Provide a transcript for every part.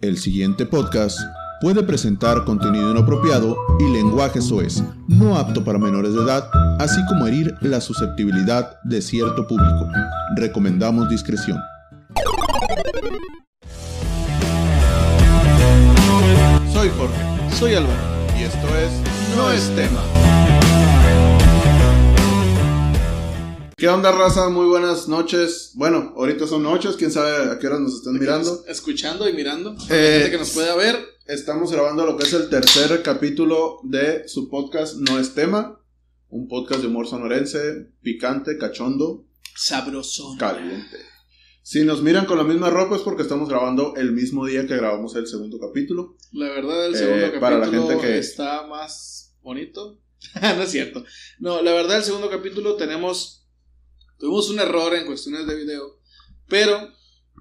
El siguiente podcast puede presentar contenido inapropiado y lenguaje soez, no apto para menores de edad, así como herir la susceptibilidad de cierto público. Recomendamos discreción. Soy Jorge. Soy Álvaro. Y esto es No es tema. ¿Qué onda, raza? Muy buenas noches. Bueno, ahorita son noches, quién sabe a qué hora nos están mirando. Escuchando y mirando. Eh, gente que nos pueda ver. Estamos grabando lo que es el tercer capítulo de su podcast No es tema. Un podcast de humor sonorense, picante, cachondo, Sabrosón. caliente. Si nos miran con la misma ropa es porque estamos grabando el mismo día que grabamos el segundo capítulo. La verdad, el Eh, segundo capítulo para la gente que- está más bonito. no es cierto. No, la verdad, el segundo capítulo tenemos. Tuvimos un error en cuestiones de video. Pero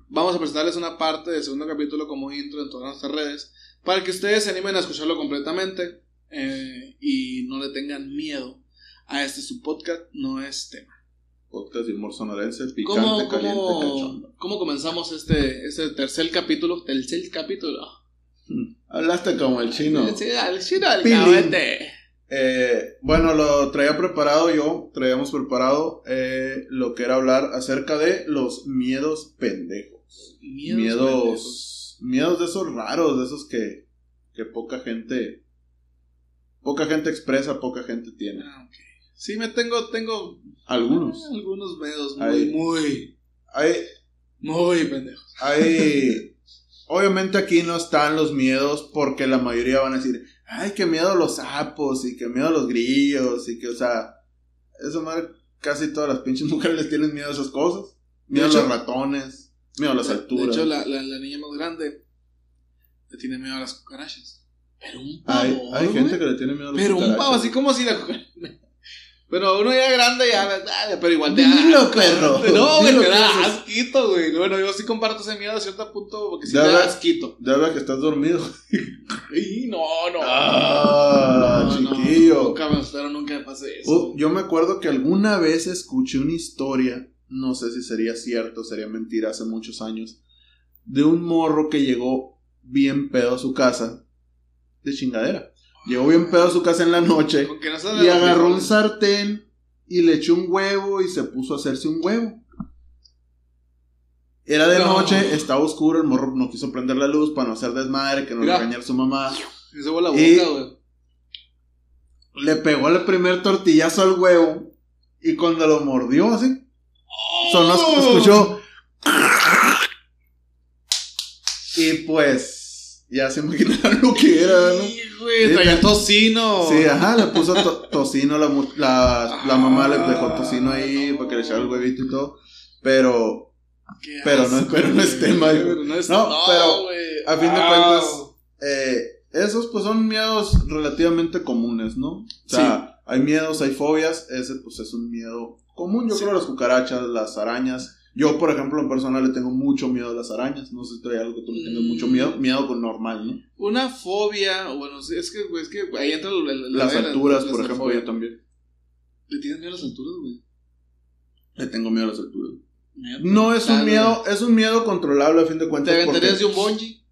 vamos a presentarles una parte del segundo capítulo como intro en todas nuestras redes. Para que ustedes se animen a escucharlo completamente. eh, y no le tengan miedo a este su podcast. No es tema. Podcast de humor sonorense, picante, ¿Cómo, caliente, cómo, cachondo. cómo comenzamos este, este tercer capítulo? Tercer capítulo. Hablaste como el chino. Al chino, Pilín. cabete. Eh, bueno, lo traía preparado yo, traíamos preparado eh, lo que era hablar acerca de los miedos pendejos. Miedos. Miedos, pendejos. miedos, de esos raros, de esos que, que poca gente, poca gente expresa, poca gente tiene. Ah. Sí, me tengo, tengo Algunos. ah, algunos miedos muy, Hay- muy, Hay, muy pendejos. hay, obviamente aquí no están los miedos porque la mayoría van a decir, ay, qué miedo a los sapos y qué miedo a los grillos y que, o sea, eso madre, casi todas las pinches mujeres les tienen miedo a esas cosas. Miedo De a los ratones, miedo a las De alturas. hecho, la, la, la niña más grande le tiene miedo a las cucarachas. Pero un pavo. hay, hay gente que le tiene miedo a los Pero un pavo, así como si la cucaracha. Pero uno ya grande ya, ah, pero igual te Dilo, perro. No, güey, te da asquito, güey. Bueno, yo sí comparto ese miedo a cierto punto porque sí te da asquito. Ya ve que estás dormido. Y no, no. Ah, No, no, chiquillo. Nunca me espero, nunca me pase eso. Uh, yo me acuerdo que alguna vez escuché una historia, no sé si sería cierto, sería mentira, hace muchos años, de un morro que llegó bien pedo a su casa, de chingadera. Llegó bien pedo a su casa en la noche no y agarró un sartén y le echó un huevo y se puso a hacerse un huevo. Era de No. noche, estaba oscuro, el morro no quiso prender la luz para no hacer desmadre, que no Mira. regañar su mamá. Se la boca, güey. Le pegó el primer tortillazo al huevo y cuando lo mordió así, sonó, escuchó. Y pues, ya se imaginarán lo que era, ¿no? Sí, güey, Sí, traía tocino. Sí, ajá, le puso to- tocino, la, la, la mamá le dejó Ah, tocino ahí no. para que le echara el huevito y todo. Pero, pero no- asco, pero no es güey. tema. Pero No, es, No, no, pero güey. a fin de cuentas, eh, esos pues son miedos relativamente comunes, ¿no? O sea, hay miedos, hay fobias, ese pues es un miedo común, yo Sí. creo las cucarachas, las arañas. Yo, por ejemplo, en personal le tengo mucho miedo a las arañas. No sé si hay algo que tú le tengas Mm. mucho miedo. Miedo con normal, ¿no? Una fobia, o bueno, es que, es que ahí entra el- el- Las la- alturas, la- por la ejemplo, fobia. yo también. ¿Le tienes miedo a las alturas, güey? Le tengo miedo a las alturas. No es un miedo, es un miedo controlable a fin de ¿Te cuentas. aventarías porque de un bungee?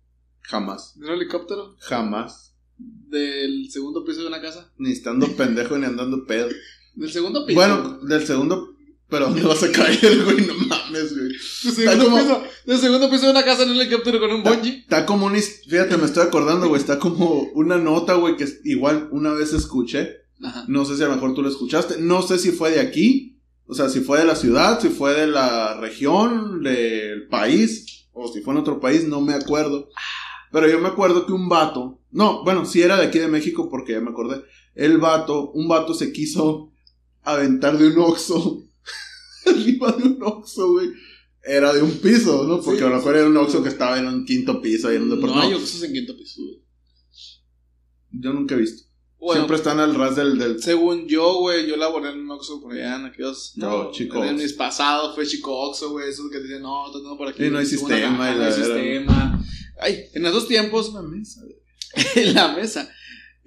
Jamás, ¿De un helicóptero? jamás. ¿Del segundo piso de una casa? Ni estando pendejo ni andando pedo. ¿Del segundo piso? Bueno, del segundo. Pero ¿dónde vas a caer, güey? No mames, güey. ¿Del segundo, como- piso, del segundo piso de una casa en un helicóptero con un bungee? Está como his- Fíjate, me estoy acordando, güey. Está como una nota, güey, que igual una vez escuché. Ajá. No sé si a lo mejor tú lo escuchaste. No sé si fue de aquí. O sea, si fue de la ciudad, si fue de la región, del país. O si fue en otro país, no me acuerdo. Pero yo me acuerdo que un vato. No, bueno, sí era de aquí de México porque ya me acordé. El vato, un vato se quiso aventar de un oxo. Arriba de un oxo, güey. Era de un piso, ¿no? Porque a lo mejor era un oxo que estaba en un quinto piso ahí en un No departamento. hay oxos en quinto piso, güey. Yo nunca he visto. Bueno, Siempre están al ras del, del según yo, güey, yo laboré en un Oxxo por allá en aquellos... No, Chico En Oxxo. mis pasados fue Chico Oxxo, güey, esos que te dicen, no, tengo por aquí. Y no hay sistema, y no la hay sistema. Ay, en esos tiempos, una mesa. en la mesa,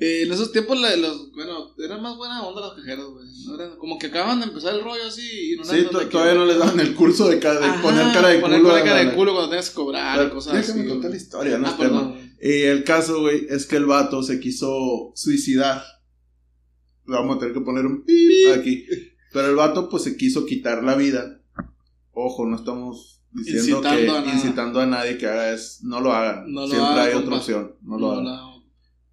Eh, en esos tiempos, la- los, bueno, eran más buena onda los cajeros, güey. No como que acaban de empezar el rollo así y no Sí, to- todavía no les daban el curso de, ca- de Ajá, poner cara de poner culo. cara a de culo cuando tengas que cobrar y cosas así. Déjame contar la historia, no Ah, es tema. perdón. Y el caso, güey, es que el vato se quiso suicidar. Le vamos a tener que poner un pip aquí. Pero el vato, pues, se quiso quitar la vida. Ojo, no estamos diciendo Incitando que a nada. incitando a nadie que haga eso. No lo hagan. No lo Siempre hagan, hay otra opción. No lo hagan.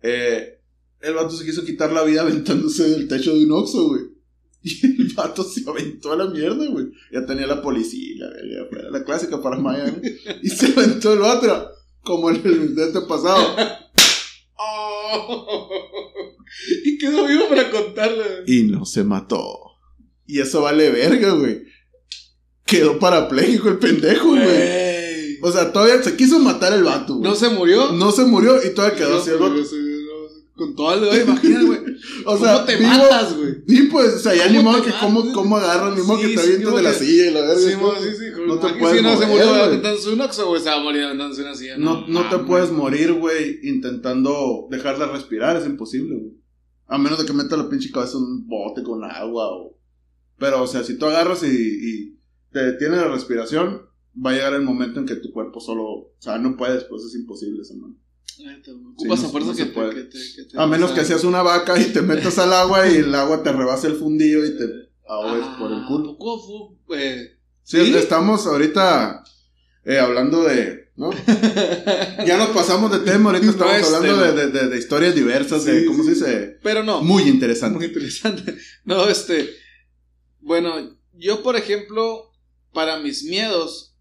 Eh, el vato se quiso quitar la vida aventándose del techo de un oxo, güey. Y el vato se aventó a la mierda, güey. Ya tenía la policía, la verga, la clásica para ¿no? Y se aventó el vato, como en el incidente pasado. Oh. y quedó vivo para contarlo. Y no se mató. Y eso vale verga, güey. Quedó parapléjico el pendejo, güey. Güey. O sea, todavía se quiso matar el vato, güey. ¿No se murió? No se murió y todavía quedó No, así Con todo el dedo, imagínate, güey. O sea, ¿Cómo te vivo- matas, güey? Y pues, o sea, ya ¿Cómo ni modo que cómo, cómo agarran, ni modo Sí, que te sí, avientas de la que- silla y la verga. Sí, sí, sí. No te puedes Si no se mover, murió güey. aventándose un oxo, güey, se va a morir aventándose una silla. No, no te puedes morir, güey, intentando dejar de respirar, es imposible, güey. A menos de que metas la pinche cabeza en un bote con agua o... Pero, o sea, si tú agarras y, y te detienes la respiración, va a llegar el momento en que tu cuerpo solo... O sea, no puedes, pues es imposible eso, man. Ocupas no- a fuerza no que, te, puede. que te- que te- A menos que sea, seas una vaca y te metas al agua y el agua te rebase el fundillo y te ahogues ah, por el culo. poco fu- eh, Sí, ¿Sí? estamos ahorita eh, hablando de... ¿no? Ya nos pasamos de tema, ahorita estamos No hablando de, historias diversas, de... ¿Cómo se dice? Pero no. Muy interesante. Muy interesante. No, este. Bueno, yo, por ejemplo, para mis miedos,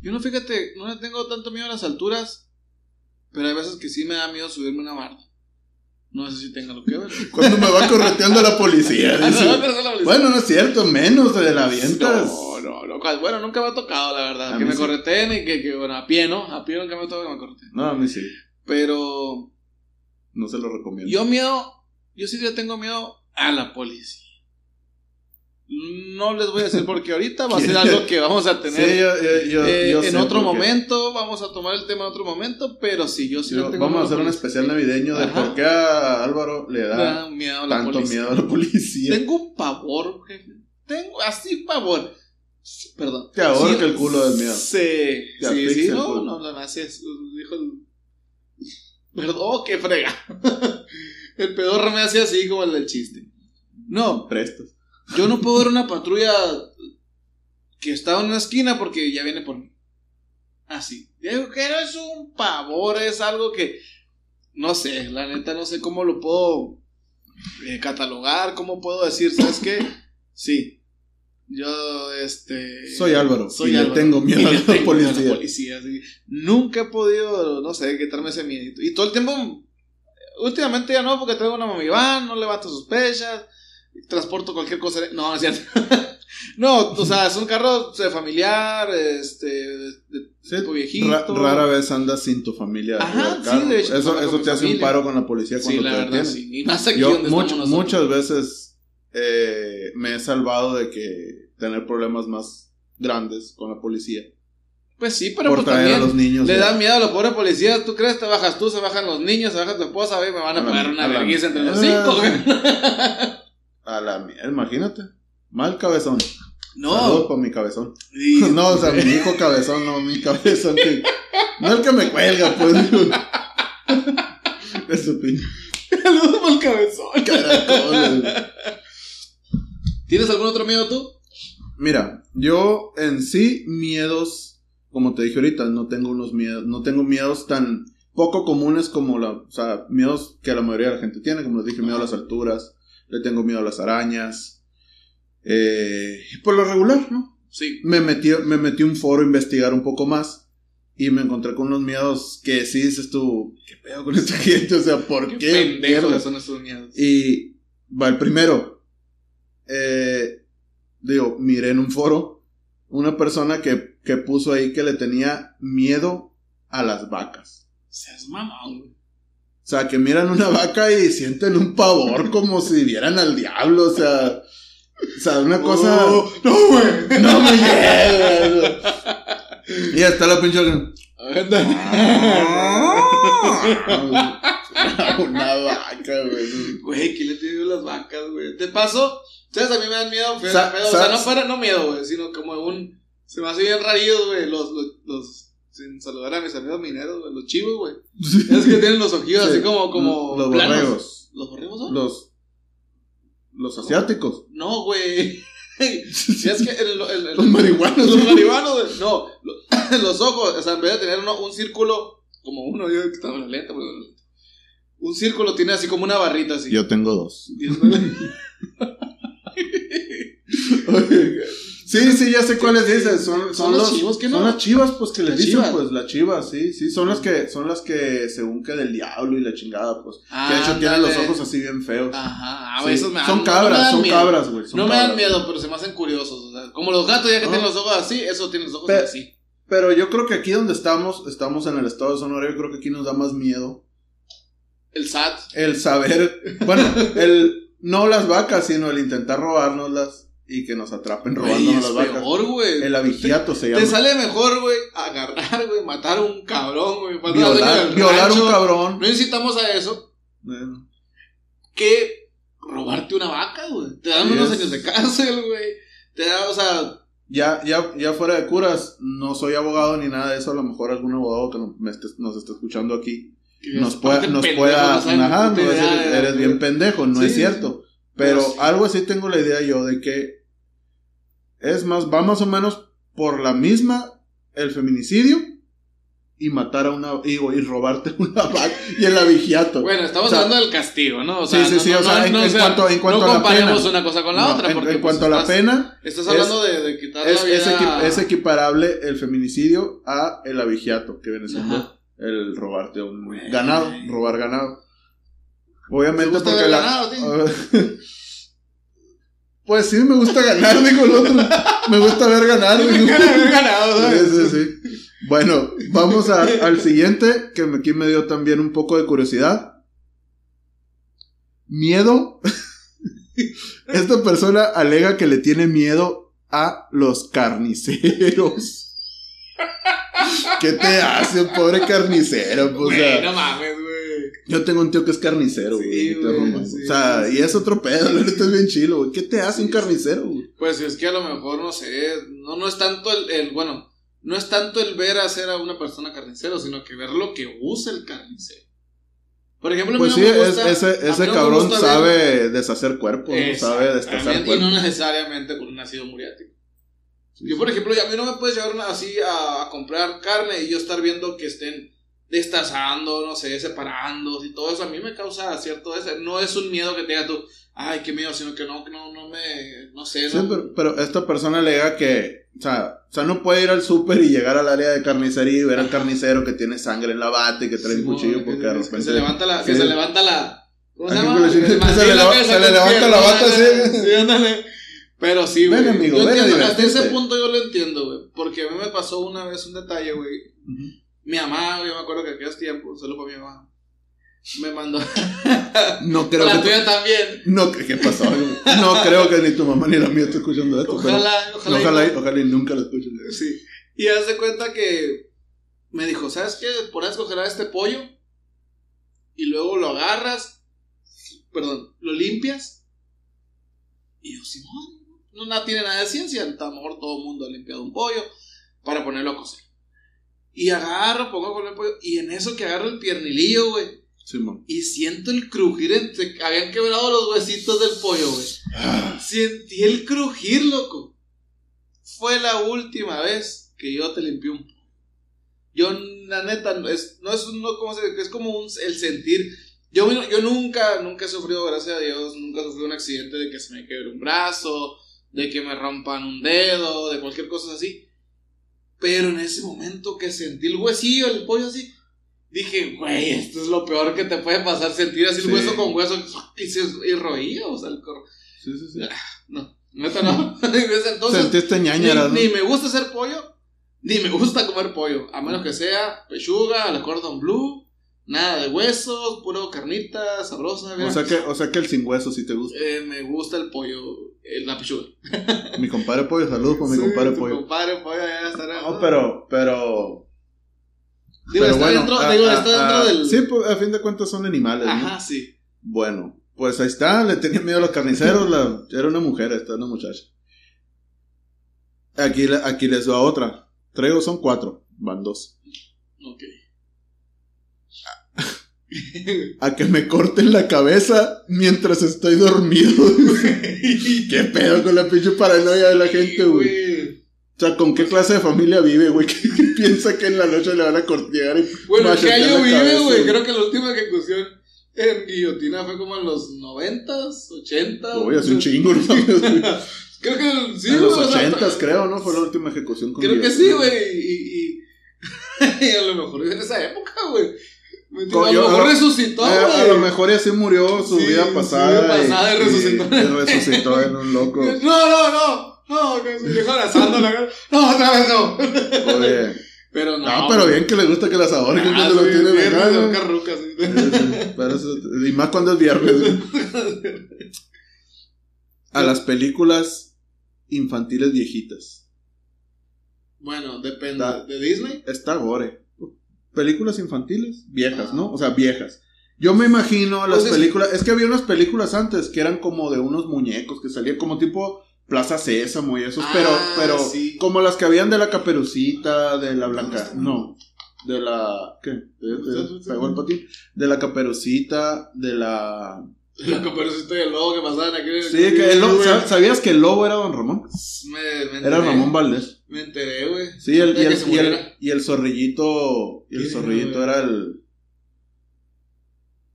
yo no fíjate, no le tengo tanto miedo a las alturas, pero hay veces que sí me da miedo subirme una barda. No sé si tenga lo que ver. Cuando me va correteando la policía. Ah, dice. no, policía. Bueno, no es cierto, menos de la avientas. No, no, no. cual- Bueno, nunca me ha tocado, la verdad. A que me sí. correteen y que, que, bueno, a pie, ¿no? A pie nunca me ha tocado que me correteen. No, a mí sí. Pero No se lo recomiendo. yo miedo, yo sí tengo miedo a la policía. No les voy a decir porque ahorita va a ser algo que vamos a Sí, tener yo, yo- yo- eh, en otro momento. Vamos a tomar el tema en otro momento, pero sí, yo sí le tengo vamos a hacer un especial navideño de Ajá. por qué a Álvaro le da miedo tanto policía. miedo a la policía. Tengo un pavor, jefe. Tengo así pavor. Perdón. Te ahorca el culo del miedo. Sí, Te sí, sí. No, no, no, es. Dijo. Perdón, qué frega. el pedorro me hace así como el del chiste. No, Prestas. Yo no puedo ver una patrulla que está en una esquina porque ya viene por mí. Así. Digo que no es un pavor, es algo que. No sé, la neta, no sé cómo lo puedo eh, catalogar, cómo puedo decir, ¿sabes qué? Sí. Yo, este. Soy Álvaro. Soy y Álvaro. le tengo miedo a tengo miedo a policía. Nunca he podido, no sé, quitarme ese miedo. Y todo el tiempo, últimamente ya no, porque traigo una mami van, no levanto sospechas, transporto cualquier cosa. No, no es cierto. no, o sea, es un carro familiar, este, de Sí, tipo viejito. ra- rara vez andas sin tu familia. Ajá, sí, de hecho, Eso, eso te hace un paro con la policía Sí, cuando la te verdad, detienen. sí. Y más aquí Yo donde much- estamos nosotros. muchas veces eh, me he salvado de que tener problemas más grandes con la policía. Pues sí, pero por pues traer a también los niños. le da miedo a los pobres policías. ¿Tú crees? Te bajas tú, se bajan los niños, se baja tu esposa, ve, me van a A la- pagar una a vergüenza entre los cinco. A la mierda, imagínate. Mal cabezón. Saludos No. para mi cabezón. No, o sea, mi hijo cabezón, no mi cabezón. Que, no el que me cuelga, pues. Eso, pinche Saludos por el cabezón. caracol. ¿Tienes algún otro miedo tú? Mira, yo en sí, miedos, como te dije ahorita, no tengo unos miedos, no tengo miedos tan poco comunes como la, o sea, miedos que la mayoría de la gente tiene, como les dije, miedo a las alturas, le tengo miedo a las arañas, eh, por lo regular, ¿no? Sí. Me metí, me metí un foro a investigar un poco más y me encontré con unos miedos que sí dices tú, ¿qué pedo con esta gente? O sea, ¿por qué? Qué pendejos son estos miedos. Y va el primero. Eh, digo, miré en un foro una persona que, que puso ahí que le tenía miedo a las vacas. Seas mamón, güey. O sea, que miran una vaca y sienten un pavor como si vieran al diablo. O sea, o sea una cosa. Oh, no, güey. No me llega. Y está la pinche. Anda. una vaca, güey. Güey, ¿quién le tiene miedo a las vacas, güey? De paso, ¿sabes? A mí me dan miedo, feo, o sea, no para, no miedo, güey, sino como un. Se me hace bien güey, los, los, los. Sin saludar a mis amigos mineros, güey, los chivos, güey. Es que tienen los ojillos Sí, así como, como. Los planos. borregos. ¿Los borregos son? Los. Los asiáticos. No, güey. Si es que el, el- el- Los marihuanos. Los marihuanos, güey. No, lo- los ojos, o sea, en vez de tener uno, un círculo, como uno, yo que estaba en la lenta, pero- un círculo tiene así como una barrita así. Yo tengo dos. Y es- Sí, sí, ya sé cuáles dices. Son, son, ¿Son los los chivos que no? Son las chivas, pues que les Las dicen, chivas. pues las chivas, sí, sí. Son las que, son las que según que del diablo y la chingada, pues. que de hecho tienen los ojos así bien feos. Ajá, ah, Sí, esos me son no cabras, son cabras, güey. No me dan miedo, pero se me hacen curiosos. O sea, como los gatos ya que tienen los ojos así, eso tiene los ojos así. Pero yo creo que aquí donde estamos, estamos en el estado de Sonora, yo creo que aquí nos da más miedo El SAT. el saber, bueno, el no las vacas, sino el intentar robárnoslas y que nos atrapen es las vacas. peor, güey. El abigiato se llama. Te sale mejor, güey, agarrar, güey, matar a un cabrón, güey. Violar, violar rancho. un cabrón. No incitamos a eso. Bueno, que robarte una vaca, güey. Te dan unos años de cárcel, güey. Te da, o sea, Ya, ya, ya fuera de curas, no soy abogado ni nada de eso. A lo mejor algún abogado que no- me esté- nos esté escuchando aquí nos pueda, nos pueda, ajá, eres güey. bien pendejo, no Sí, es cierto. Pero sí. algo así tengo la idea yo de que es más, va más o menos por la misma el feminicidio y matar a una, y, y robarte una vaca y el abigiato. Bueno, estamos O sea, hablando del castigo, ¿no? O sí, sea, sí, sí, no, o sea, en, no, cuanto, en cuanto no a la comparemos pena. una cosa con la otra. en, porque, en pues, cuanto a la estás- pena, Estás es- hablando de, de quitar es, la vida. es, equi- es equiparable el feminicidio a el abigiato, que viene siendo Ajá. el robarte un ganado, robar ganado. ¿Te Obviamente gusta porque ver la... pues sí, me gusta ganar, digo el otro. Me gusta ver ganar, digo. ganado, ¿sabes? Sí, sí, sí. Bueno, vamos a- al siguiente, que me- aquí me dio también un poco de curiosidad. Miedo. Esta persona alega que le tiene miedo a los carniceros. ¿Qué te hace, pobre carnicero? Pues, o Güey, sea, no mames, güey. Yo tengo un tío que es carnicero, Sí, güey. rompo. sí, o sea, sí. y es otro pedo, la neta es bien chilo, güey. ¿Qué te hace un carnicero, güey? Pues es que a lo mejor, no sé, no, no es tanto el, el- bueno, no es tanto el ver hacer a una persona carnicero, sino que ver lo que usa el carnicero. Por ejemplo, Pues no sí, es- gusta- ese, a ese no me cabrón ver- sabe deshacer cuerpos, ¿no? sabe destazar Y cuerpos. no necesariamente con un ácido muriático. Yo, por ejemplo, a mí no me puedes llevar una- así a, a comprar carne y yo estar viendo que estén destazando, no sé, separando y todo eso. A mí me causa cierto... ese- No es un miedo que tenga tú, ay, qué miedo, sino que no, que no, no me... No sé, Sí, no, pero, pero esta persona alega que, o sea, o sea, no puede ir al súper y llegar al área de carnicería y ver al carnicero que tiene sangre en la bata y que trae un Simón, cuchillo que- porque de que repente... se levanta la... Que sí. se levanta la... ¿Cómo se llama? se le leva- le levanta la bata así. Sí, ándale. Pero sí, güey. Ven, amigo, yo ven a entiendo, hasta ese punto yo lo entiendo, güey. Porque a mí me pasó una vez un detalle, güey. Mi mamá, yo me acuerdo que aquellos tiempos, solo para mi mamá, me mandó. No creo la que... tuya también. No, ¿qué pasó? No creo que ni tu mamá ni la mía esté escuchando esto. pero- Ojalá, ojalá. Ojalá, y no. ojalá y nunca lo escuchen. Sí. Y haz de cuenta que me dijo, ¿sabes qué? Pones a congelar este pollo y luego lo agarras, perdón, lo limpias. Y yo, Simón, no, no tiene nada de ciencia. A lo mejor todo el mundo ha limpiado un pollo para ponerlo a cocer. Y agarro, pongo con el pollo. Y en eso que agarro el piernilillo, güey. Simón. Y siento el crujir. Entre, habían quebrado los huesitos del pollo, güey. Sentí el crujir, loco. Fue la última vez que yo te limpié un pollo. Yo, la neta, no es, no es, no, ¿cómo se, es como un, el sentir. Yo, yo nunca, nunca he sufrido, gracias a Dios, nunca he sufrido un accidente de que se me quebre un brazo, de que me rompan un dedo, de cualquier cosa así. Pero en ese momento que sentí el huesillo, el pollo así, dije, güey, esto es lo peor que te puede pasar, sentir así Sí. el hueso con hueso y, se, y roía, o sea, el cor- Sí, sí, sí. no, neta no. Entonces, Sentiste ni, ñañaras, ¿no? ni me gusta hacer pollo, ni me gusta comer pollo. A menos que sea pechuga, la cordon blue, nada de huesos, puro carnita, sabrosa. O sea, que, o sea que el sin hueso sí te gusta. Eh, me gusta el pollo, la pechuga. Mi compadre pollo, saludos por mi Sí, compadre pollo. compadre pollo ya estará. No, pero, pero. Digo, está dentro, a- digo, a- está dentro a- del. Sí, pues a fin de cuentas son animales. ¿no? Ajá, sí. Bueno, pues ahí está, le tenía miedo a los carniceros, la- era una mujer, esta una muchacha. Aquí, aquí les doy a otra. Traigo son cuatro, van dos. Ok. A que me corten la cabeza mientras estoy dormido. ¿Qué pedo con la pinche paranoia de la gente, güey? O sea, ¿con qué clase de familia vive, güey? Que piensa que en la noche le van a cortear y Bueno, ¿qué año vive, güey? Creo que la última ejecución en guillotina fue como en los noventas, ochentas. Uy, hace un chingo, ¿no? Creo que sí, en los güey, o sea, ochentas, creo, ¿no? Fue la última ejecución con Creo que sí, güey. Y, y, y a lo mejor en esa época, güey. Co- A yo- lo mejor resucitó, Eh, a lo mejor ya se murió su Sí, vida su pasada. vida pasada y resucitó. y resucitó en un loco. No, no, no. No, que su viejo abrazándola. No, otra vez no. Oye, Pero no. no, pero bien que le gusta que las ahorquen Ah, cuando lo sí, tienen viernes acá, de ¿no? ahorcar rucas, sí. Pero eso- y más cuando es viernes. A las películas infantiles viejitas. Bueno, depende. ¿De Disney? Está gore. Películas infantiles viejas, ¿no? O sea, viejas. Yo me imagino las películas. Es que había unas películas antes que eran como de unos muñecos que salían como tipo Plaza Sésamo y esos, Ah, pero, pero sí. como las que habían de la caperucita, de la blanca. No. De la. ¿Qué? ¿De- de- patín? De la caperucita, de la. La caperucita y el lobo que pasaban aquí. Sí, que el lobo. güey. ¿sab- ¿Sabías que el lobo era Don Ramón? Me, me enteré. Era Ramón Valdés. Me enteré, güey. Sí, el, y, el, y, el, y el zorrillito. Y el ¿Qué era, zorrillito era el.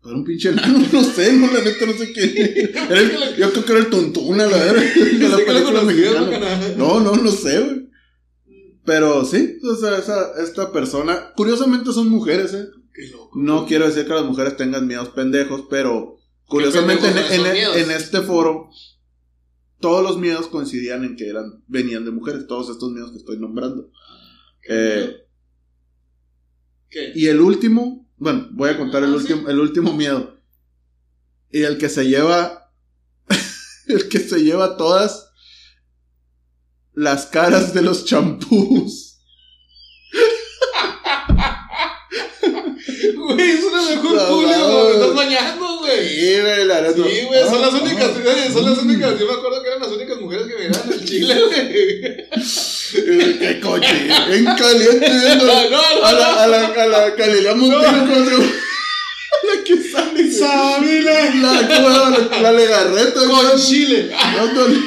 Era un pinche enano, no sé, no, la neta no sé qué. Era yo creo que era el Tuntuna, la verdad. De la película mexicana. No, no, no sé, güey. Pero sí, o sea, esa, esta persona. Curiosamente son mujeres, ¿eh? Qué loco. No quiero decir que las mujeres tengan miedos pendejos, pero curiosamente en, pendejos son en- este foro todos los miedos coincidían en que eran venían de mujeres, todos estos miedos que estoy nombrando. Eh, ¿Qué? y el último, bueno, voy a contar el Ah, último el último miedo. Y el que se lleva el que se lleva todas las caras de los champús. Güey, es una mejor No, público no. cuando estás bañando, güey. Sí, güey, la. Sí, güey, son las únicas, son las únicas, yo me acuerdo que eran las únicas mujeres que me miraban en Chile, güey. Qué coche, en caliente viendo No, no, a la, no. a la, a la Galilea Montero No. la que sale Sabina. la, la, la legarreta Con güey. Chile. No güey.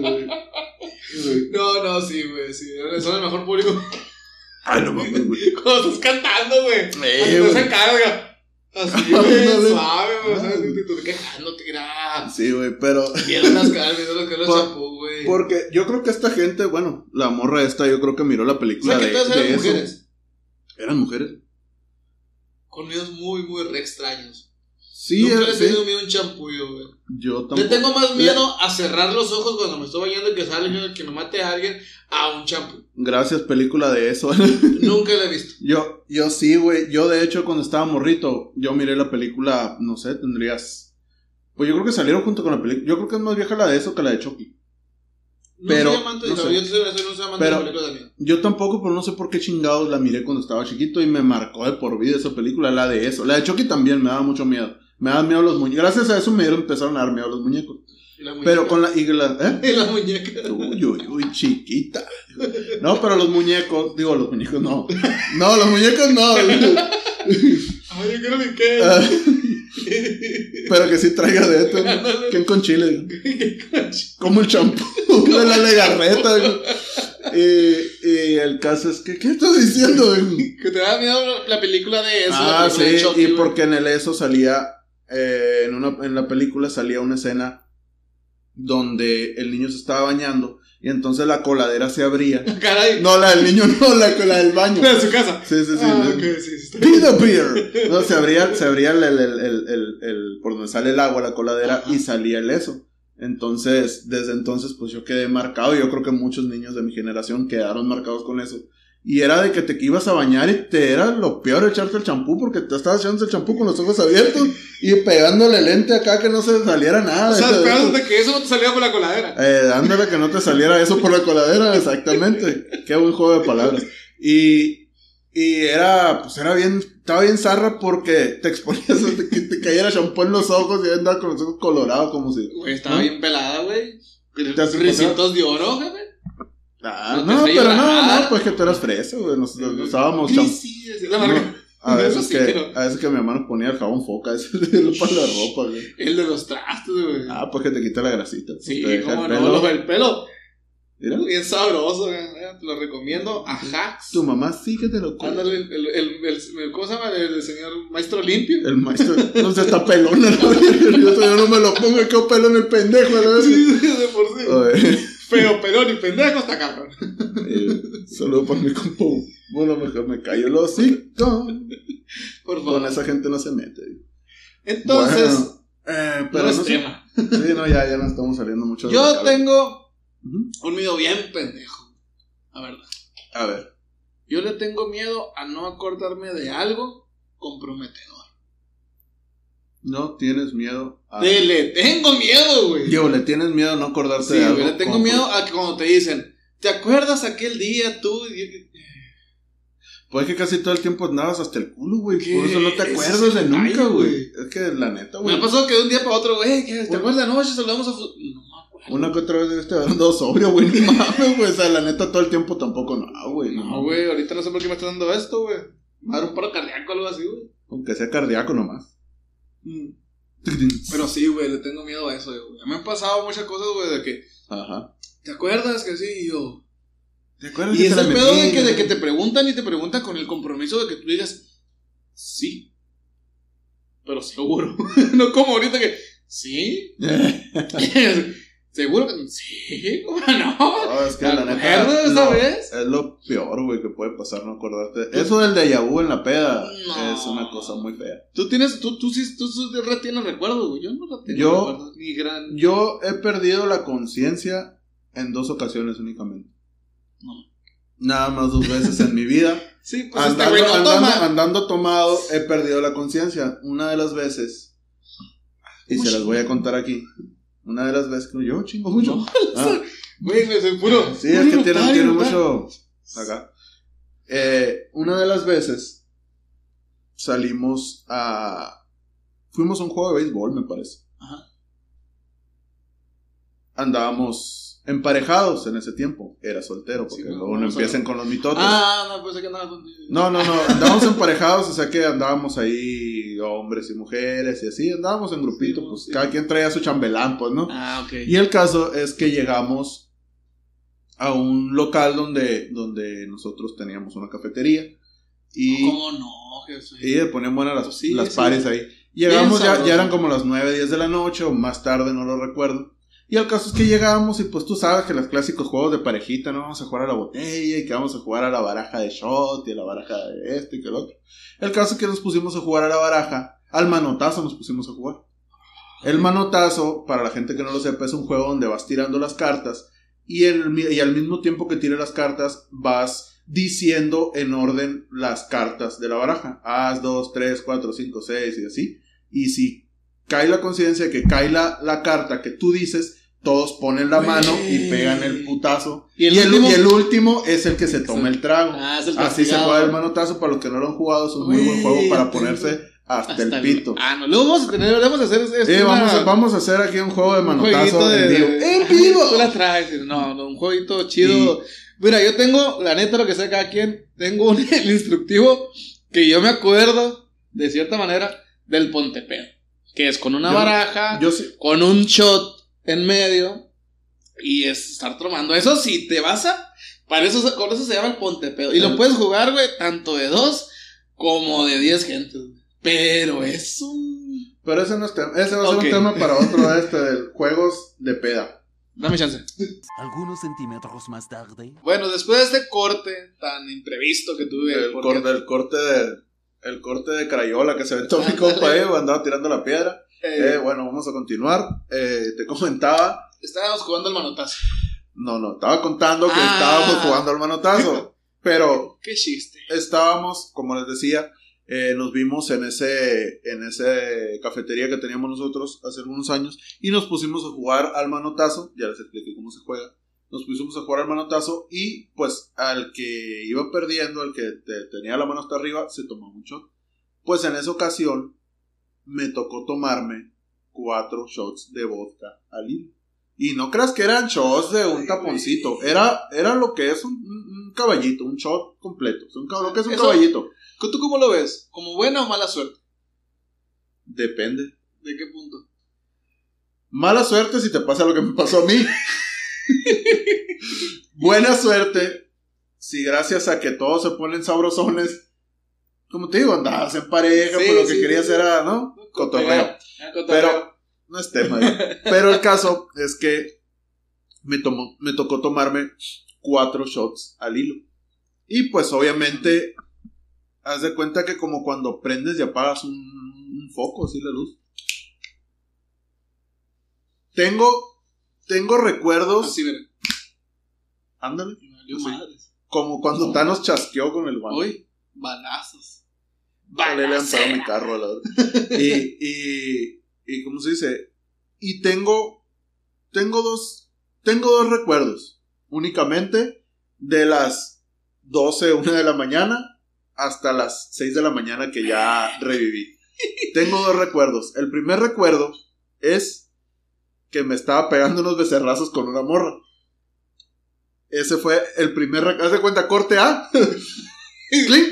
Güey. No, no, sí, güey, sí, son el mejor público Ay, no mames, güey. cuando estás cantando, güey. Eh, Cuando güey. se carga. Así, güey, suave, güey, Ah. te- mira. Sí, güey, pero las caras, las caras, Por- champú, güey. porque yo creo que esta gente, bueno, la morra esta, yo creo que miró la O película que de, eran eso. mujeres. Eran mujeres. Con miedos muy, muy re extraños. Sí, Nunca eh, le he tenido miedo a un champullo, güey. Yo Le tampoco. tengo más miedo a cerrar los ojos cuando me estoy bañando y que salga alguien que me mate a alguien a un champú. Gracias, película de eso. Nunca la he visto. Yo, yo sí, güey. Yo, de hecho, cuando estaba morrito, yo miré la película, no sé, tendrías. Pues yo creo que salieron junto con la película. Yo creo que es más vieja la de eso que la de Chucky. No Pero, soy amante de no la sé. yo soy no soy amante Pero- de la película de miedo. Yo tampoco, pero no sé por qué chingados la miré cuando estaba chiquito y me marcó de por vida esa película, la de eso. La de Chucky también me daba mucho miedo. Me daban miedo los muñecos. Gracias a eso me dieron, empezaron a dar miedo los muñecos. Y la muñeca. Pero con la. Y la ¿eh? Y la muñeca. Uy, uy, uy, chiquita. No, pero los muñecos, digo, los muñecos no. No, los muñecos no. Ay, yo mi qué. Ah, pero que sí traiga de esto. ¿no? ¿Quién con chile? Como el champú de la legarreta. Y, y el caso es que, ¿qué estás diciendo? Que te da miedo la película de eso. Ah, sí, y porque en el eso salía, eh, en, una, en la película salía una escena donde el niño se estaba bañando y entonces la coladera se abría. Caray. No, la del niño, no, la, la del baño. De su casa. Sí, sí, sí. Ah, ok, sí, sí. está- Peter Beer. No, se abría, se abría el, el, el, el, el- el- por donde sale el agua, la coladera, Ajá. y salía el eso. Entonces, desde entonces, pues yo quedé marcado. Yo creo que muchos niños de mi generación quedaron marcados con eso. Y era de que te ibas a bañar y te era lo peor echarte el champú porque te estabas echando el champú con los ojos abiertos y pegándole lente acá que no se saliera nada. O sea, espérate que eso no te salía por la coladera. Eh, dándole que no te saliera eso por la coladera, exactamente. Qué buen juego de palabras. Y, y era, pues era bien, estaba bien zarra porque te exponías a que te cayera shampoo en los ojos y andaba con los ojos colorados como si. Güey, estaba ¿no? bien pelada, güey. ¿Te has Ricitos de oro, güey. Ah, No pero no, llorar. no, pues que tú eras fresa, güey. Nos, nos usábamos champú. Sí, sí, la marca. A veces, sí, que, pero- a veces que mi hermano ponía el jabón foca, ese para la ropa, güey. El de los trastes, güey. Ah, pues que te quita la grasita. sí, te deja cómo el no, pelo. lo del pelo. Mira, Bien sabroso, güey. Te lo recomiendo a Hacks. tu mamá sí que te lo come. Ándale, el, el, el, el- ¿cómo se llama? El, el señor maestro limpio. El maestro, no sé, está pelón. ¿no? Yo, yo no me lo pongo, quedo pelón el pendejo, ¿no? Sí, de por sí. Feo, pelón y pendejo está cabrón. eh, Saludo para mi compa. Bueno, mejor me callo el hocico. Por favor. Con esa gente no se mete. Entonces, Bueno, eh, pero no es no sé. tema. Sí, no, ya, ya no estamos saliendo mucho. de Yo tengo un miedo bien pendejo. La verdad. A ver. Yo le tengo miedo a no acordarme de algo comprometedor. No tienes miedo a. De le tengo miedo, güey. Digo, le tienes miedo a no acordarte Sí, de algo. güey, le tengo miedo a que cuando te dicen, ¿te acuerdas aquel día tú? Pues es que casi todo el tiempo andabas hasta el culo, güey. Por eso no te acuerdas es de nunca, güey. Es que la neta, Me güey. ha pasado que de un día para otro, güey, ¿te Bueno. acuerdas de anoche? Saludamos a... No me acuerdo. Una que otra vez haber andado sobrio, güey. Ni mames, güey. O sea, la neta todo el tiempo tampoco no, güey. No, güey, ahorita no sé por qué me está dando esto, güey. Me dar un paro cardíaco o algo así, güey. Aunque sea cardíaco nomás. Pero sí, güey, le tengo miedo a eso, güey. Me han pasado muchas cosas, güey, de que, Ajá. ¿te acuerdas que sí? Y yo... ¿Te acuerdas Y es el pedo de que, de que te preguntan y te preguntan con el compromiso de que tú digas, sí. Pero seguro. no como ahorita que, sí. seguro que sí. ¿Cómo no? No, es que ¿Te la neta. esa lo- vez? Es lo peor, güey, que puede pasar, no acordarte. Eso del déjà vu en la peda No. es una cosa muy fea. Tú tienes, tú, tú sí, tú, sí retienes recuerdos, güey. Yo no retengo Yo- recuerdos. Ni gran. Yo he perdido la conciencia en dos ocasiones únicamente. No. Nada más dos veces en mi vida. Sí, pues este andando, no andando- toma. andando tomado, he perdido la conciencia. Una de las veces, y se las voy a contar aquí. Una de las veces que yo chingo mucho. No, Ah, Güey, me puro. sí, es que tiene, tiene mucho acá. Eh, una de las veces salimos a. Fuimos a un juego de béisbol, me parece. Ajá. Andábamos emparejados en ese tiempo. Era soltero, porque Sí, no, luego no a- empiecen con los mitotes. Ah, no, pensé que andaba contigo. No, no, no, andábamos emparejados, o sea que andábamos ahí hombres y mujeres y así, andábamos en grupito, Sí, pues sí. cada quien traía su chambelán, pues, ¿no? Ah, ok. Y el caso es que llegamos a un local donde, donde nosotros teníamos una cafetería y, ¿Cómo no, jefe? y le ponían buenas las, pares ahí. Llegamos, Bien ya, ya eran como las 9, 10 de la noche o más tarde, no lo recuerdo. Y el caso es que llegamos y pues tú sabes que los clásicos juegos de parejita, no vamos a jugar a la botella y que vamos a jugar a la baraja de shot y a la baraja de esto y que el otro. El caso es que nos pusimos a jugar a la baraja, al manotazo nos pusimos a jugar. El manotazo, para la gente que no lo sepa, es un juego donde vas tirando las cartas y, el, y al mismo tiempo que tires las cartas vas diciendo en orden las cartas de la baraja. As, 2, 3, 4, 5, 6 y así. Y si cae la coincidencia de que cae la, la carta que tú dices, todos ponen la Güey. mano y pegan el putazo. ¿Y el y, el, último? y el último es el que se toma el trago. Ah, es el Así se juega el manotazo. Para los que no lo han jugado, es un muy buen juego para ponerse hasta, Hasta el pito. Ah, no, luego vamos a tener, vamos a hacer esto. Eh, vamos, a, vamos a hacer aquí un juego de manotazo de, en vivo. de- ¡En vivo! Tú la traes. No, no, un jueguito chido. Mira, yo tengo, la neta, lo que sea cada quien, tengo un, el instructivo que yo me acuerdo, de cierta manera, del Pontepeo. Que es con una Yo- baraja, Yo sí. con un shot en medio y es estar tomando. Eso sí, te vas a. Para eso, se- con eso se llama el Pontepeo. Y lo puedes jugar, güey, tanto de dos como de diez gentes. Pero es un. Pero ese no es tema. Ese va a ser un tema para otro de este, de juegos de peda. Dame chance. Algunos centímetros más tarde. Bueno, después de este corte tan imprevisto que tuve. El, porque- corte, el corte de. El corte de Crayola que se aventó mi compa, eh, andaba tirando la piedra. Eh, Eh, bueno, vamos a continuar. Eh, te comentaba. estábamos jugando al manotazo. No, no, estaba contando que Ah. estábamos jugando al manotazo. Pero Qué chiste. estábamos, como les decía, nos vimos en ese, en ese cafetería que teníamos nosotros hace algunos años y nos pusimos a jugar al manotazo, ya les expliqué cómo se juega. nos pusimos a jugar al manotazo y pues al que iba perdiendo, al que te- tenía la mano hasta arriba, se tomó shot. Pues en esa ocasión me tocó tomarme cuatro shots de vodka al hilo. Y no creas que eran shots de un taponcito, era, era lo que es un, caballito, un shot completo. Es un, lo que es un Eso- caballito. ¿Tú cómo lo ves? ¿Como buena o mala suerte? Depende. ¿De qué punto? Mala suerte si te pasa lo que me pasó a mí. Buena suerte si gracias a que todos se ponen sabrosones, como te digo, andabas en pareja, Sí, pues lo que sí, querías sí. era, ¿no? Cotorreo. Ah, cotorreo. Pero no es tema. ya. Pero el caso es que me, tomó, me tocó tomarme cuatro shots al hilo. Y pues obviamente, haz de cuenta que como cuando prendes y apagas un, un foco, así la luz. Tengo, tengo recuerdos, Así, mira. ándale, como cuando Thanos chasqueó con el guante. Hoy, balazos. Vale, le parado mi carro, la. Y, y, y, ¿cómo se dice? Y tengo, tengo dos, tengo dos recuerdos, únicamente, de las 12, 1 de la mañana, hasta las 6 de la mañana que ya reviví. Tengo dos recuerdos. El primer recuerdo es que me estaba pegando unos becerrazos con una morra. Ese fue el primer recuerdo. Haz de cuenta, corte A. Clic.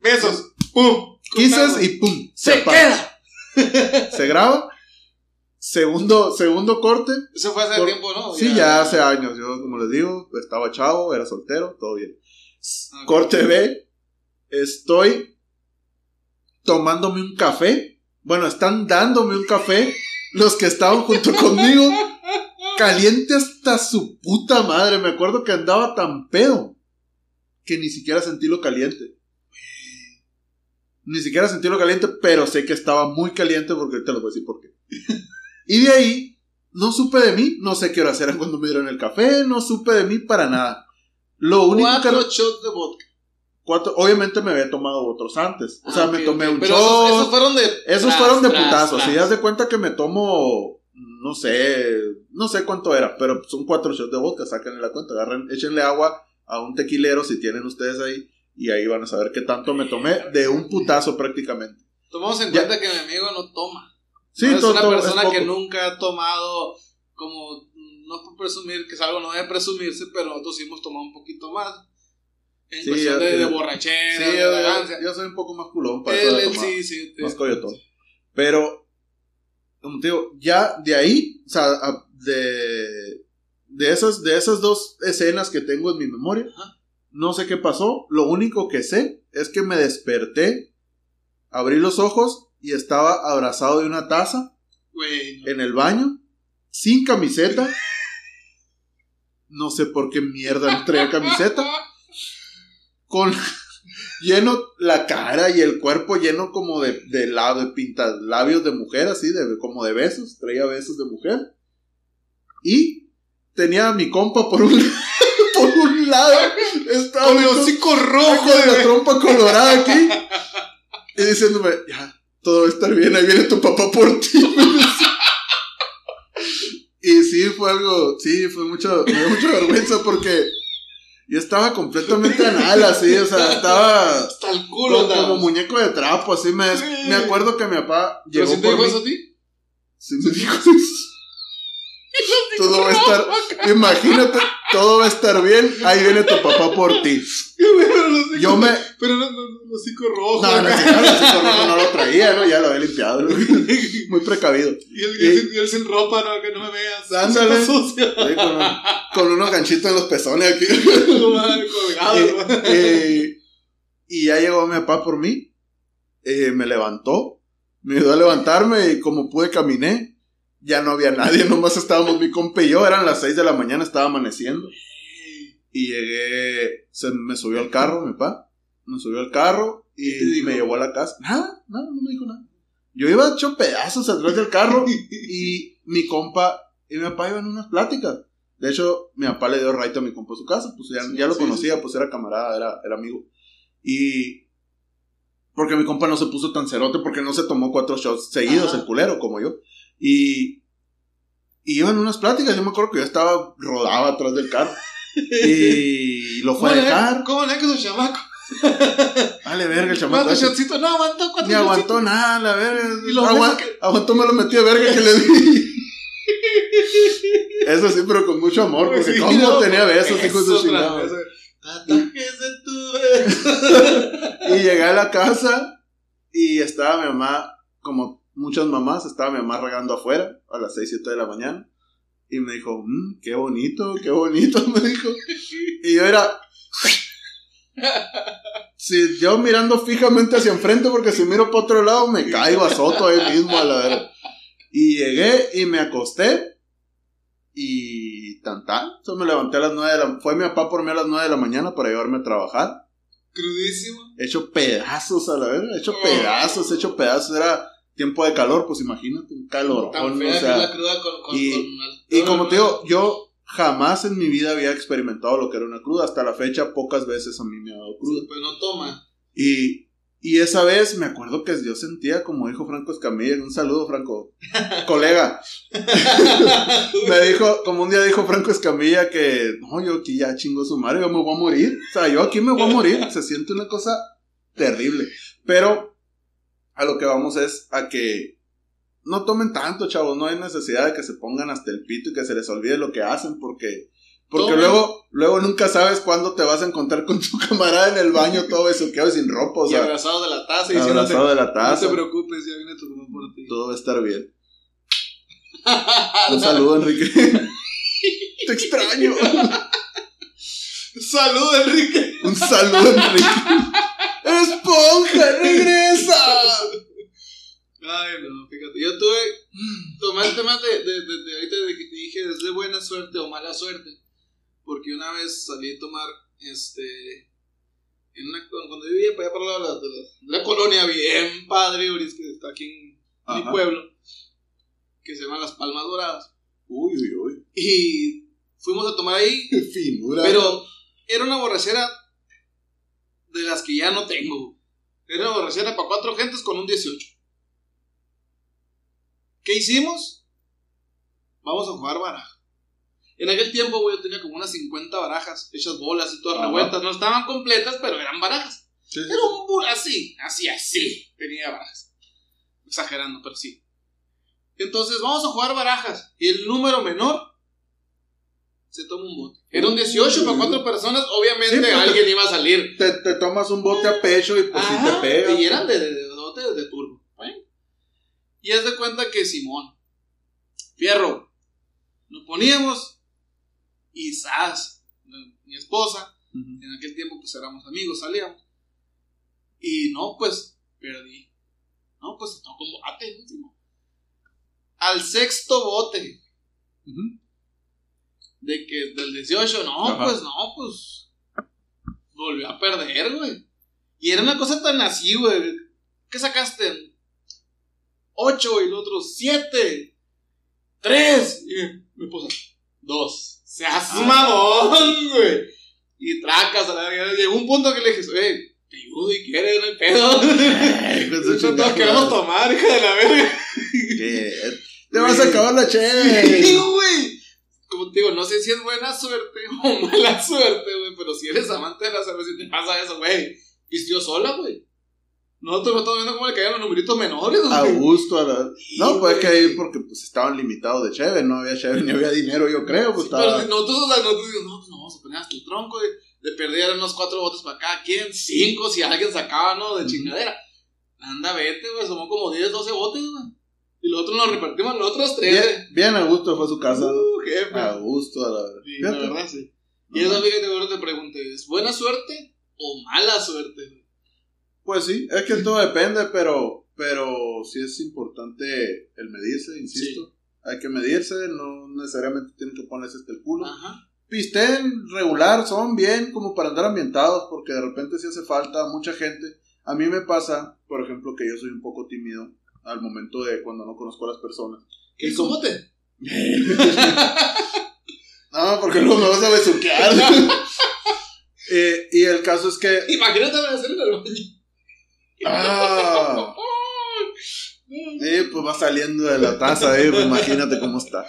Besos. ¡Pum! Quises y pum. ¡Se apaga. queda! Se graba. Segundo, segundo corte. Eso fue hace Por- tiempo, ¿no? Sí, ya hace años. Yo, como les digo, estaba chavo, era soltero, todo bien. Corte B. Estoy tomándome un café. Bueno, están dándome un café. Los que estaban junto conmigo. Caliente hasta su puta madre. Me acuerdo que andaba tan pedo. Que ni siquiera sentí lo caliente. Ni siquiera sentí lo caliente, pero sé que estaba muy caliente porque ahorita les voy a decir por qué. Y de ahí, no supe de mí, no sé qué horas eran cuando me dieron el café, no supe de mí para nada. Lo único Cuatro que... shots de vodka. cuatro- obviamente me había tomado otros antes. O sea, Ah, me tomé un Pero shot. esos, esos fueron de. Esos tras, fueron de tras, putazos. tras. Si das de cuenta que me tomo, no sé, no sé cuánto era, pero son cuatro shots de vodka, sáquenle la cuenta, agarren, échenle agua a un tequilero si tienen ustedes ahí, y ahí van a saber qué tanto me tomé de un putazo prácticamente. Tomamos en Ya. cuenta que mi amigo no toma. Sí, no es una es persona que nunca ha tomado como no es por presumir que es algo no debe presumirse pero nosotros sí hemos tomado un poquito más en Sí, cuestión yo- de, de yo- borrachera Sí, de yo, soy un poco más culón para él, él sí sí más coyotón. Pero, como te digo, ya de ahí, o sea, de, de, esas, de esas dos escenas que tengo en mi memoria, Ajá. No sé qué pasó. Lo único que sé es que me desperté, abrí los ojos y estaba abrazado de una taza en el baño, sin camiseta. No sé por qué mierda no traía camiseta. Con lleno la cara y el cuerpo lleno como de, de, de pintas labios de mujer, así, de, como de besos. Traía besos de mujer. Y tenía a mi compa por un, por un lado. Estaba con todo- hocico rojo con la trompa colorada aquí. Y diciéndome, ya, todo va a estar bien, ahí viene tu papá por ti. y sí, fue algo, sí, fue mucho, me dio mucha vergüenza porque yo estaba completamente anal, así, o sea, estaba hasta el culo como, como muñeco de trapo, así. Me, Sí. me acuerdo que mi papá ¿Pero llegó si te dijo eso a ti? Sí, me dijo eso. Todo va a estar, imagínate, todo va a estar bien, ahí viene tu papá por ti. Pero Yo me, Pero no, no, no, hocico rojo. No, no, no, no lo traía, ¿no? Ya lo había limpiado. Muy precavido. Y él, sin- ropa, no, que no me veas. Ándale. Sucio. Con, unos ganchitos en los pezones aquí. Eh, eh, y ya llegó mi papá por mí. eh, me levantó. Me ayudó a levantarme y como pude caminé. Ya no había nadie, nomás estábamos mi compa y yo. Eran las 6 de la mañana, estaba amaneciendo. Y llegué, se me subió al carro, mi papá. Me subió al carro ¿Qué te y me llevó a la casa. Nada, nada, no me dijo nada. Yo iba hecho pedazos atrás del carro y mi compa y mi papá iban en unas pláticas. De hecho, mi papá le dio right a mi compa a su casa, pues ya, Sí, ya lo sí, conocía, sí. pues era camarada, era, era amigo. Y porque mi compa no se puso tan cerote porque no se tomó cuatro shots seguidos, Ajá. el culero, como yo. Y Y iban unas pláticas, yo me acuerdo que yo estaba, rodaba atrás del carro. Y lo fue a ¿Cómo le- dejar. ¿Cómo le que su chamaco? Vale, verga, el chamaco. No, aguantó cuatro Ni aguantó nada, la verga. Y los Agua- besos que- Aguantó, me lo metí de verga que le di. Eso sí, pero con mucho amor, porque Sí, cómo no, tenía besos, eso hijo de chingada. Tatuajes de tu beso. Y llegué a la casa y estaba mi mamá, como muchas mamás, estaba mi mamá regando afuera a las 6, 7 de la mañana. Y me dijo, "Mm, qué bonito, qué bonito, me dijo. Y yo era... Si yo mirando fijamente hacia enfrente, porque si miro para otro lado me caigo, azoto ahí mismo a la verga. Y llegué y me acosté. Y tan tan. Entonces me levanté a las 9 de la... Fue mi papá por mí a las 9 de la mañana para llevarme a trabajar Crudísimo. hecho pedazos a la verga, hecho pedazos, hecho pedazos, era tiempo de calor, pues imagínate, un calor, Tan fea sea, la cruda con, con, y- con y como te digo, yo jamás en mi vida había experimentado lo que era una cruda, hasta la fecha pocas veces a mí me ha dado cruda, Sí, pues no toma. y, y esa vez me acuerdo que yo sentía, como dijo Franco Escamilla, un saludo Franco, colega, me dijo, como un día dijo Franco Escamilla que, no, yo aquí ya chingo su madre, yo me voy a morir. O sea, yo aquí me voy a morir. Se siente una cosa terrible. Pero a lo que vamos es a que no tomen tanto, chavos. No hay necesidad de que se pongan hasta el pito y que se les olvide lo que hacen porque... Porque luego, luego nunca sabes cuándo te vas a encontrar con tu camarada en el baño todo besuqueado y sin ropa, o y sea, abrazado de la taza y abrazado de la no taza. te preocupes, ya viene tu mamá por ti. Todo va a estar bien. Un saludo, Enrique. Te extraño. Salud, Enrique. Un saludo, Enrique. ¡Esponja, regresa! Ay, no, fíjate. Yo tuve. Tomé el tema de, de, de, de ahorita de que te dije, ¿es de buena suerte o mala suerte? Porque una vez salí a tomar, este. En una, cuando yo vivía para allá, para la, la, la, la colonia, bien padre, Uris, que está aquí en mi pueblo, que se llama Las Palmas Doradas. Uy, uy, uy. Y fuimos a tomar ahí, finura. pero era una borrachera de las que ya no tengo. Era una borrachera para cuatro gentes con un 18. ¿Qué hicimos? Vamos a jugar baraja. En aquel tiempo, güey, yo tenía como unas 50 barajas, hechas bolas y todas Ajá. revueltas. No estaban completas, pero eran barajas. Sí, Era un bu- así, así, así. Tenía barajas. Exagerando, pero sí. Entonces, vamos a jugar barajas. Y el número menor se toma un bote. Era un 18 para cuatro personas. Obviamente Sí, porque- alguien iba a salir. Te, te tomas un bote a pecho y pues si Ajá, te pega. Y eran de, de, de, de turbo. Bueno. Y haz de cuenta que Simón, Fierro, nos poníamos y Sas, mi esposa, en aquel tiempo pues éramos amigos, salíamos. Y no, pues perdí. No, pues se tocó un bote. Al sexto bote, Ujú. De que del 18, no, Ajá. pues no, pues volvió a perder, güey. Y era una cosa tan así, güey. ¿Qué sacaste? 8 y el otro 7. 3. Y mi esposa, 2. Se mamón, güey. Y tracas a la verga. Llegó un punto que le dije, oye, te ayudo y quieres, no hay pedo. Hijo de su No todos queremos tomar, hija de la verga. ¿Qué? Te vas a acabar la Sí, che. güey. Como te digo, no sé si es buena suerte o mala suerte, güey, pero si eres amante de la cerveza y te pasa eso, güey. Vistió sola, güey. Nosotros no estamos viendo cómo le caían los numeritos menores, A güey. gusto, a la... No, pues es que ahí porque pues estaban limitados de cheve, no había cheve ni había dinero, yo creo, pues Sí, pero si nosotros, o sea, nosotros no, pues no vamos a poner hasta el tronco, güey. De perder unos cuatro botes para cada quien, cinco si alguien sacaba, ¿no? De chingadera. Anda, vete, güey, somos como 10, 12 botes, güey. Y los otros nos repartimos, los otros tres. Bien, bien a gusto fue su casa, ¿no? Jefe. A gusto, a la verdad. Sí, la verdad, sí. Y eso, fíjate, ahora te pregunté, ¿es buena suerte o mala suerte? Pues sí, es que todo depende, pero, pero sí es importante el medirse, insisto. Hay que medirse, no necesariamente tienen que ponerse hasta el culo. Ajá. Pisten regular, son bien como para andar ambientados, porque de repente sí hace falta mucha gente. A mí me pasa, por ejemplo, que yo soy un poco tímido al momento de cuando no conozco a las personas. ¿Qué Y un bote? No, porque luego me vas a besuquear. Eh, y el caso es que... Imagínate hacer en el baño. Ah, eh, pues va saliendo de la taza, eh, pues imagínate cómo está.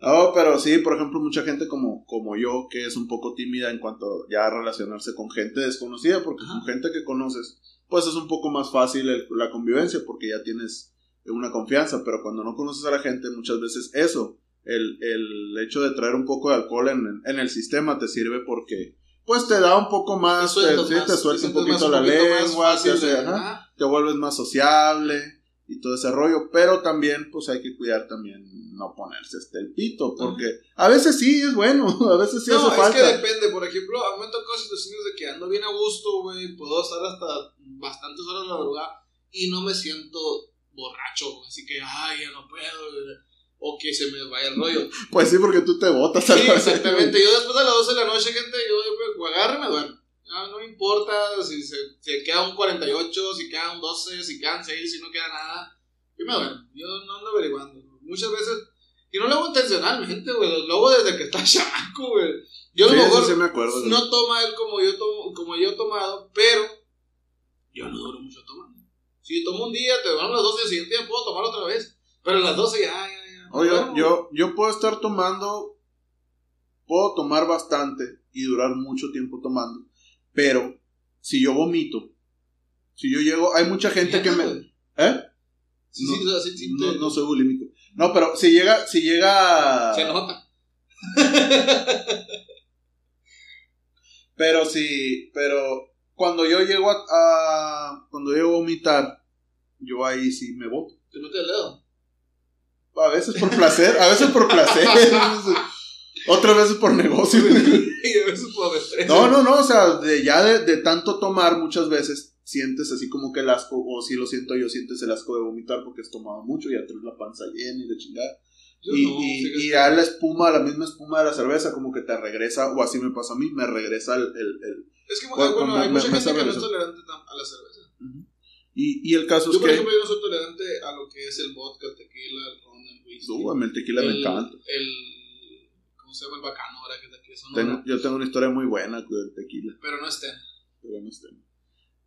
No, pero sí, por ejemplo, mucha gente como, como yo, que es un poco tímida en cuanto ya a relacionarse con gente desconocida, porque Ajá. con gente que conoces, pues es un poco más fácil el- la convivencia, porque ya tienes una confianza, pero cuando no conoces a la gente, muchas veces eso, el, el hecho de traer un poco de alcohol en, en el sistema te sirve porque, pues te da un poco más, te, sueltas más, te suelta un poquito la lengua, te, hace- ajá, ajá. te vuelves más sociable y todo ese rollo, pero también pues hay que cuidar también no ponerse hasta el pito, porque a veces sí es bueno, a veces sí no, hace es falta. que depende. Por ejemplo, a mí me tocó situaciones de que ando bien a gusto, güey. Puedo estar hasta bastantes horas de la madrugada y no me siento borracho, güey, Así que, ay, ya no puedo. O que se me vaya el rollo. Pues sí, porque tú te botas a Sí, exactamente. Yo después de las 12 de la noche, gente, yo, yo agarro y me duermo. No, no me importa si se, si queda un 48, si queda un 12, si quedan 6, si no queda nada. Yo me duermo. Yo no ando averiguando. Muchas veces. Y no lo hago intencionalmente, güey. Lo hago desde que está chamaco, güey. Yo a lo mejor sí me acuerdo. no toma él como yo, tomo, como yo he tomado, pero yo no duro mucho tomando. Si tomo un día, te van las 12 y el siguiente día puedo tomar otra vez. Pero a las 12 ya, ya, ya. Oye, yo, yo puedo estar tomando, puedo tomar bastante y durar mucho tiempo tomando, pero si yo vomito, si yo llego, hay mucha gente que me... ¿Eh? Sí, No, sí, o sea, sí, sí, No, no soy bulímico. No, pero si llega, si llega... Se nota. Pero si, pero cuando yo llego a, a- cuando llego a vomitar, yo ahí sí me voto. Te mete el dedo. A veces por placer, a veces por placer, otras veces por negocio. y a veces por estrés. No, no, no, o sea, de, ya de, de tanto tomar muchas veces sientes así como que el asco, o si lo siento yo, sientes el asco de vomitar porque has tomado mucho y ya tienes la panza llena y de chingada. Yo y, no, y, y ya la espuma, la misma espuma de la cerveza, como que te regresa, o así me pasa a mí, me regresa el... el- el- Es que, Bueno, hay me- mucha me gente que no es tolerante a la cerveza. y, y el caso Yo, es por que... ejemplo, yo no soy tolerante a lo que es el vodka, el tequila, el ron, el whisky. El tequila me encanta. El, ¿Cómo se llama? El bacanora, que es de aquí de Sonora. Tengo- yo tengo una historia muy buena con el tequila, Pero no estén. pero no sé.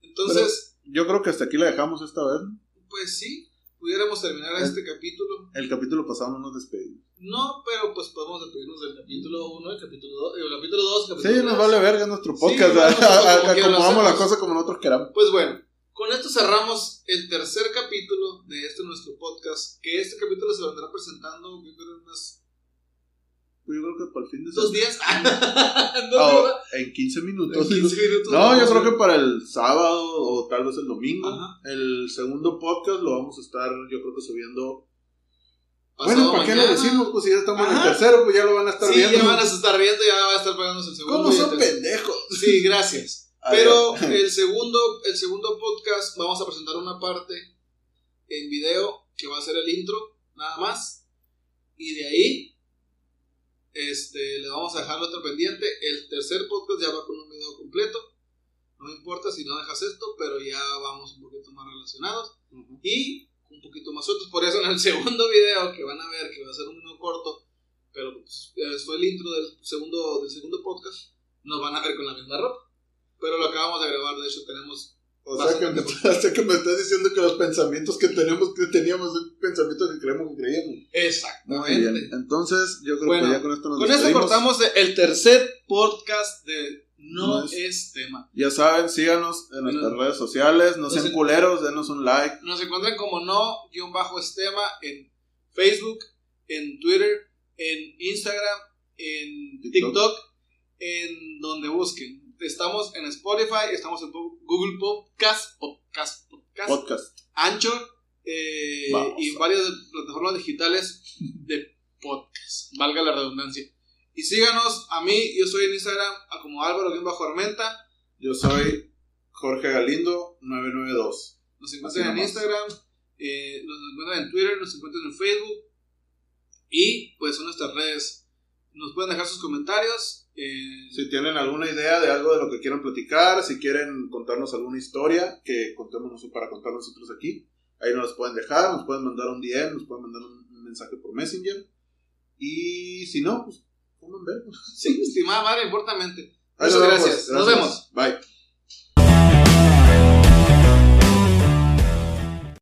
Entonces, Yo creo que hasta aquí la dejamos esta vez. pues sí, pudiéramos terminar Eh. este capítulo. El capítulo pasado no nos despedimos. No, pero pues podemos despedirnos del capítulo 1, el capítulo 2, el capítulo 2, el Sí, capítulo nos 3. vale verga nuestro Sí, podcast. lo acomodamos la cosa como nosotros queramos. Pues bueno, con esto cerramos el tercer capítulo de este nuestro podcast. Que este capítulo se vendrá presentando, yo creo, en Pues Yo creo que para el fin de dos semana. días. Dos días. en 15 En minutos. 15 minutos. No, yo creo que para el sábado o tal vez el domingo. Ajá. El segundo podcast lo vamos a estar, yo creo que subiendo. Pasado bueno, ¿para qué lo decimos? Pues si ya estamos en el tercero, pues ya lo van a estar Sí, viendo. ya van a estar viendo, ya va a estar pagándose el segundo. ¿Cómo son pendejos? Sí, gracias. Pero el segundo, el segundo podcast vamos a presentar una parte en video que va a ser el intro, nada más. Y de ahí, este, le vamos a dejar lo otro pendiente. El tercer podcast ya va con un video completo. No importa si no dejas esto, pero ya vamos un poquito más relacionados y un poquito más sueltos. Por eso en el segundo video que van a ver, que va a ser un video corto, pero pues, eh, fue el intro del segundo, del segundo podcast, nos van a ver con la misma ropa. Pero lo acabamos de grabar, de hecho tenemos... O sea, que o sea que me estás diciendo que los pensamientos que tenemos, que teníamos, son pensamientos que creemos que creíamos. Muy Exactamente. bien. Entonces, yo creo Bueno, que ya con esto nos Con esto despedimos. cortamos el tercer podcast de No, No es- es tema. Ya saben, síganos en nuestras redes sociales, no No sean se- culeros, denos un like. Nos encuentran como no-estema en Facebook, en Twitter, en Instagram, en TikTok. TikTok, en donde busquen. Estamos en Spotify, estamos en Google Podcast, Podcast, Podcast, Podcast. Anchor eh, y varias plataformas digitales de podcast, valga la redundancia. Y síganos a mí, yo soy en Instagram como Álvaro-Armenta. Yo soy Jorge Galindo 992. Nos encuentran en. Instagram, eh, nos encuentran en Twitter, nos encuentran en Facebook. Y pues son nuestras redes. Nos pueden dejar sus comentarios. Eh, Si tienen alguna idea de algo de lo que quieran platicar, si quieren contarnos alguna historia que contemos para contar nosotros aquí, ahí nos pueden dejar, nos pueden mandar un DM, nos pueden mandar un, mensaje por Messenger. Y si no, pues, coman ver. sí, estimada madre, importante. Muchas vemos. gracias. Nos vemos. Bye.